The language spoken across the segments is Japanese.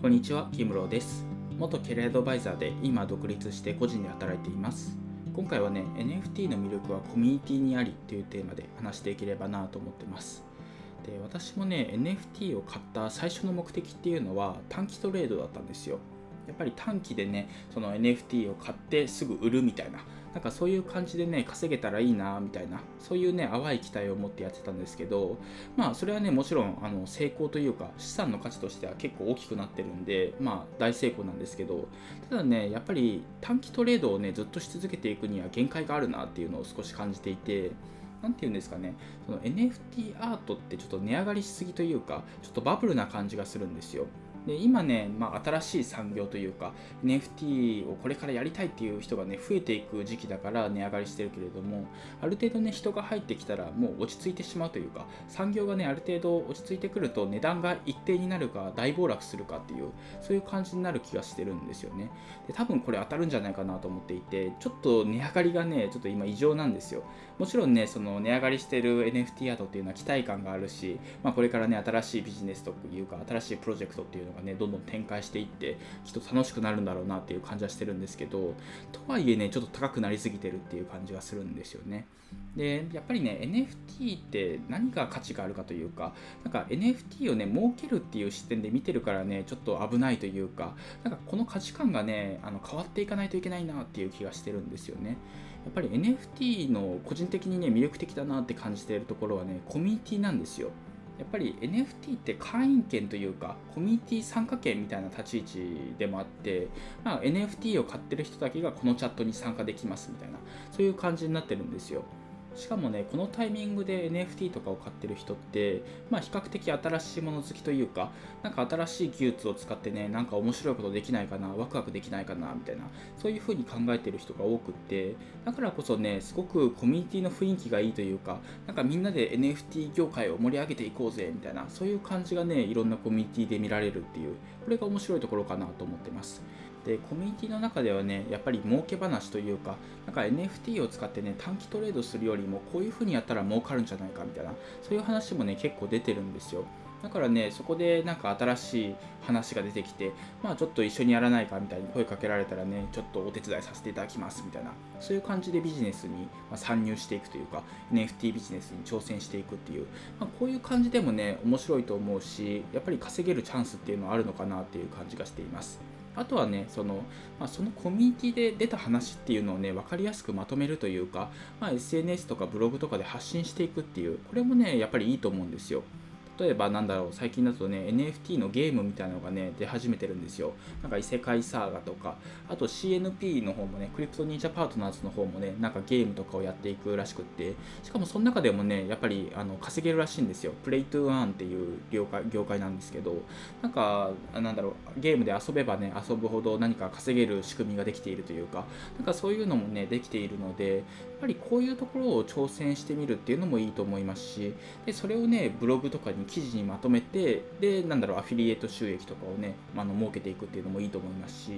こんにちは、キムローです。元キャリアアドバイザーで今独立して個人で働いています。今回はね、NFT の魅力はコミュニティにありというテーマで話していければなと思ってます。で私もね、NFT を買った最初の目的っていうのは短期トレードだったんですよ。やっぱり短期でね、その NFT を買ってすぐ売るみたいな、なんかそういう感じでね、稼げたらいいなみたいな、そういうね、淡い期待を持ってやってたんですけど、まあそれはね、もちろんあの成功というか、資産の価値としては結構大きくなってるんで、まあ大成功なんですけど、ただね、やっぱり短期トレードをね、ずっとし続けていくには限界があるなっていうのを少し感じていて、なんていうんですかね、その NFT アートってちょっと値上がりしすぎというか、ちょっとバブルな感じがするんですよ。で今ね、まあ、新しい産業というか NFT をこれからやりたいっていう人がね増えていく時期だから値上がりしてるけれどもある程度ね人が入ってきたらもう落ち着いてしまうというか産業がねある程度落ち着いてくると値段が一定になるか大暴落するかっていうそういう感じになる気がしてるんですよね。で多分これ当たるんじゃないかなと思っていてちょっと値上がりがねちょっと今異常なんですよ。もちろんねその値上がりしてる NFT アートっていうのは期待感があるし、まあ、これからね新しいビジネスというか新しいプロジェクトっていうののがねどんどん展開していってきっと楽しくなるんだろうなっていう感じはしてるんですけどとはいえねちょっと高くなりすぎてるっていう感じがするんですよね。でやっぱりね NFT って何が価値があるかというかなんか NFT をね儲けるっていう視点で見てるからねちょっと危ないというかなんかこの価値観がねあの変わっていかないといけないなっていう気がしてるんですよね。やっぱり NFT の個人的にね魅力的だなって感じているところはねコミュニティなんですよ。やっぱり NFT って会員権というかコミュニティ参加権みたいな立ち位置でもあって、まあ、NFT を買ってる人だけがこのチャットに参加できますみたいなそういう感じになってるんですよ。しかもねこのタイミングで NFT とかを買ってる人って、まあ、比較的新しいもの好きというかなんか新しい技術を使ってねなんか面白いことできないかなワクワクできないかなみたいなそういう風に考えてる人が多くってだからこそねすごくコミュニティの雰囲気がいいというかなんかみんなで NFT 業界を盛り上げていこうぜみたいなそういう感じがねいろんなコミュニティで見られるっていうこれが面白いところかなと思ってます。でコミュニティの中ではねやっぱり儲け話というかなんか NFT を使ってね短期トレードするよりもこういう風にやったら儲かるんじゃないかみたいなそういう話もね結構出てるんですよ。だからねそこでなんか新しい話が出てきてまあちょっと一緒にやらないかみたいに声かけられたらねちょっとお手伝いさせていただきますみたいなそういう感じでビジネスに参入していくというか NFT ビジネスに挑戦していくっていう、まあ、こういう感じでもね面白いと思うしやっぱり稼げるチャンスっていうのはあるのかなっていう感じがしています。あとはねその,、まあ、そのコミュニティで出た話っていうのをね分かりやすくまとめるというか、まあ、SNS とかブログとかで発信していくっていうこれもねやっぱりいいと思うんですよ。例えばなんだろう最近だとね NFT のゲームみたいなのがね出始めてるんですよ。なんか異世界サーガとか。あと CNP の方もねクリプト忍者パートナーズの方もねなんかゲームとかをやっていくらしくって。しかもその中でもねやっぱりあの稼げるらしいんですよ。プレイトゥーアンっていう業界業界なんですけど。なんかなんだろうゲームで遊べばね遊ぶほど何か稼げる仕組みができているというか。なんかそういうのもねできているのでやっぱりこういうところを挑戦してみるっていうのもいいと思いますし。でそれをねブログとかに記事にまとめてでなんだろうアフィリエイト収益とかをね、まあ、の設けていくっていうのもいいと思いますし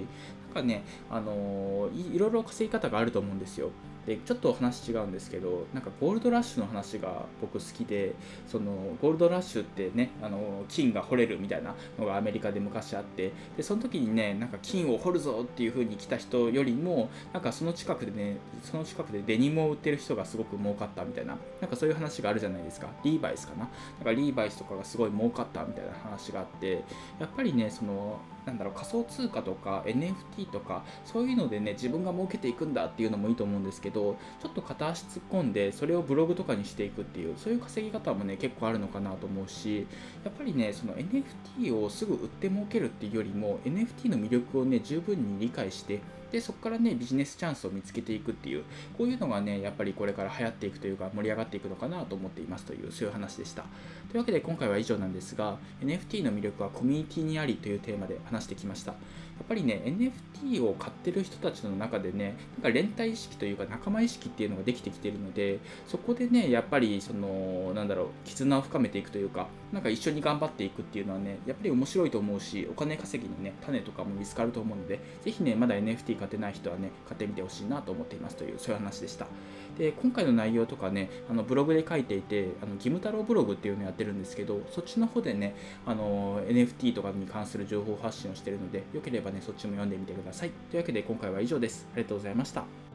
なんかねあのいろいろ稼ぎ方があると思うんですよ。でちょっと話違うんですけどなんかゴールドラッシュの話が僕好きでそのゴールドラッシュってねあの金が掘れるみたいなのがアメリカで昔あってでその時にねなんか金を掘るぞっていう風に来た人よりもなんかその近くでねその近くでデニムを売ってる人がすごく儲かったみたいななんかそういう話があるじゃないですか。リーバイスかな。なんかリーバイスとかがすごい儲かったみたいな話があってやっぱりねそのなんだろう仮想通貨とか NFT とかそういうのでね自分が儲けていくんだっていうのもいいと思うんですけどちょっと片足突っ込んでそれをブログとかにしていくっていうそういう稼ぎ方もね結構あるのかなと思うしやっぱりねその NFT をすぐ売って儲けるっていうよりも NFT の魅力をね十分に理解してでそこからねビジネスチャンスを見つけていくっていうこういうのがねやっぱりこれから流行っていくというか盛り上がっていくのかなと思っていますというそういう話でした。というわけで今回は以上なんですが NFT の魅力はコミュニティにありというテーマで話してきました。やっぱりね NFT を買ってる人たちの中でねなんか連帯意識というか仲間意識っていうのができてきているのでそこでねやっぱりそのなんだろう絆を深めていくというかなんか一緒に頑張っていくっていうのはねやっぱり面白いと思うしお金稼ぎのね種とかも見つかると思うのでぜひねまだ NFT 買ってない人はね買ってみてほしいなと思っていますというそういう話でしたで今回の内容とかねあのブログで書いていてあの義務太郎ブログっていうのをやってるんですけどそっちの方でねあの NFT とかに関する情報発信をしてるのでよければねそっちも読んでみてくださいというわけで今回は以上ですありがとうございました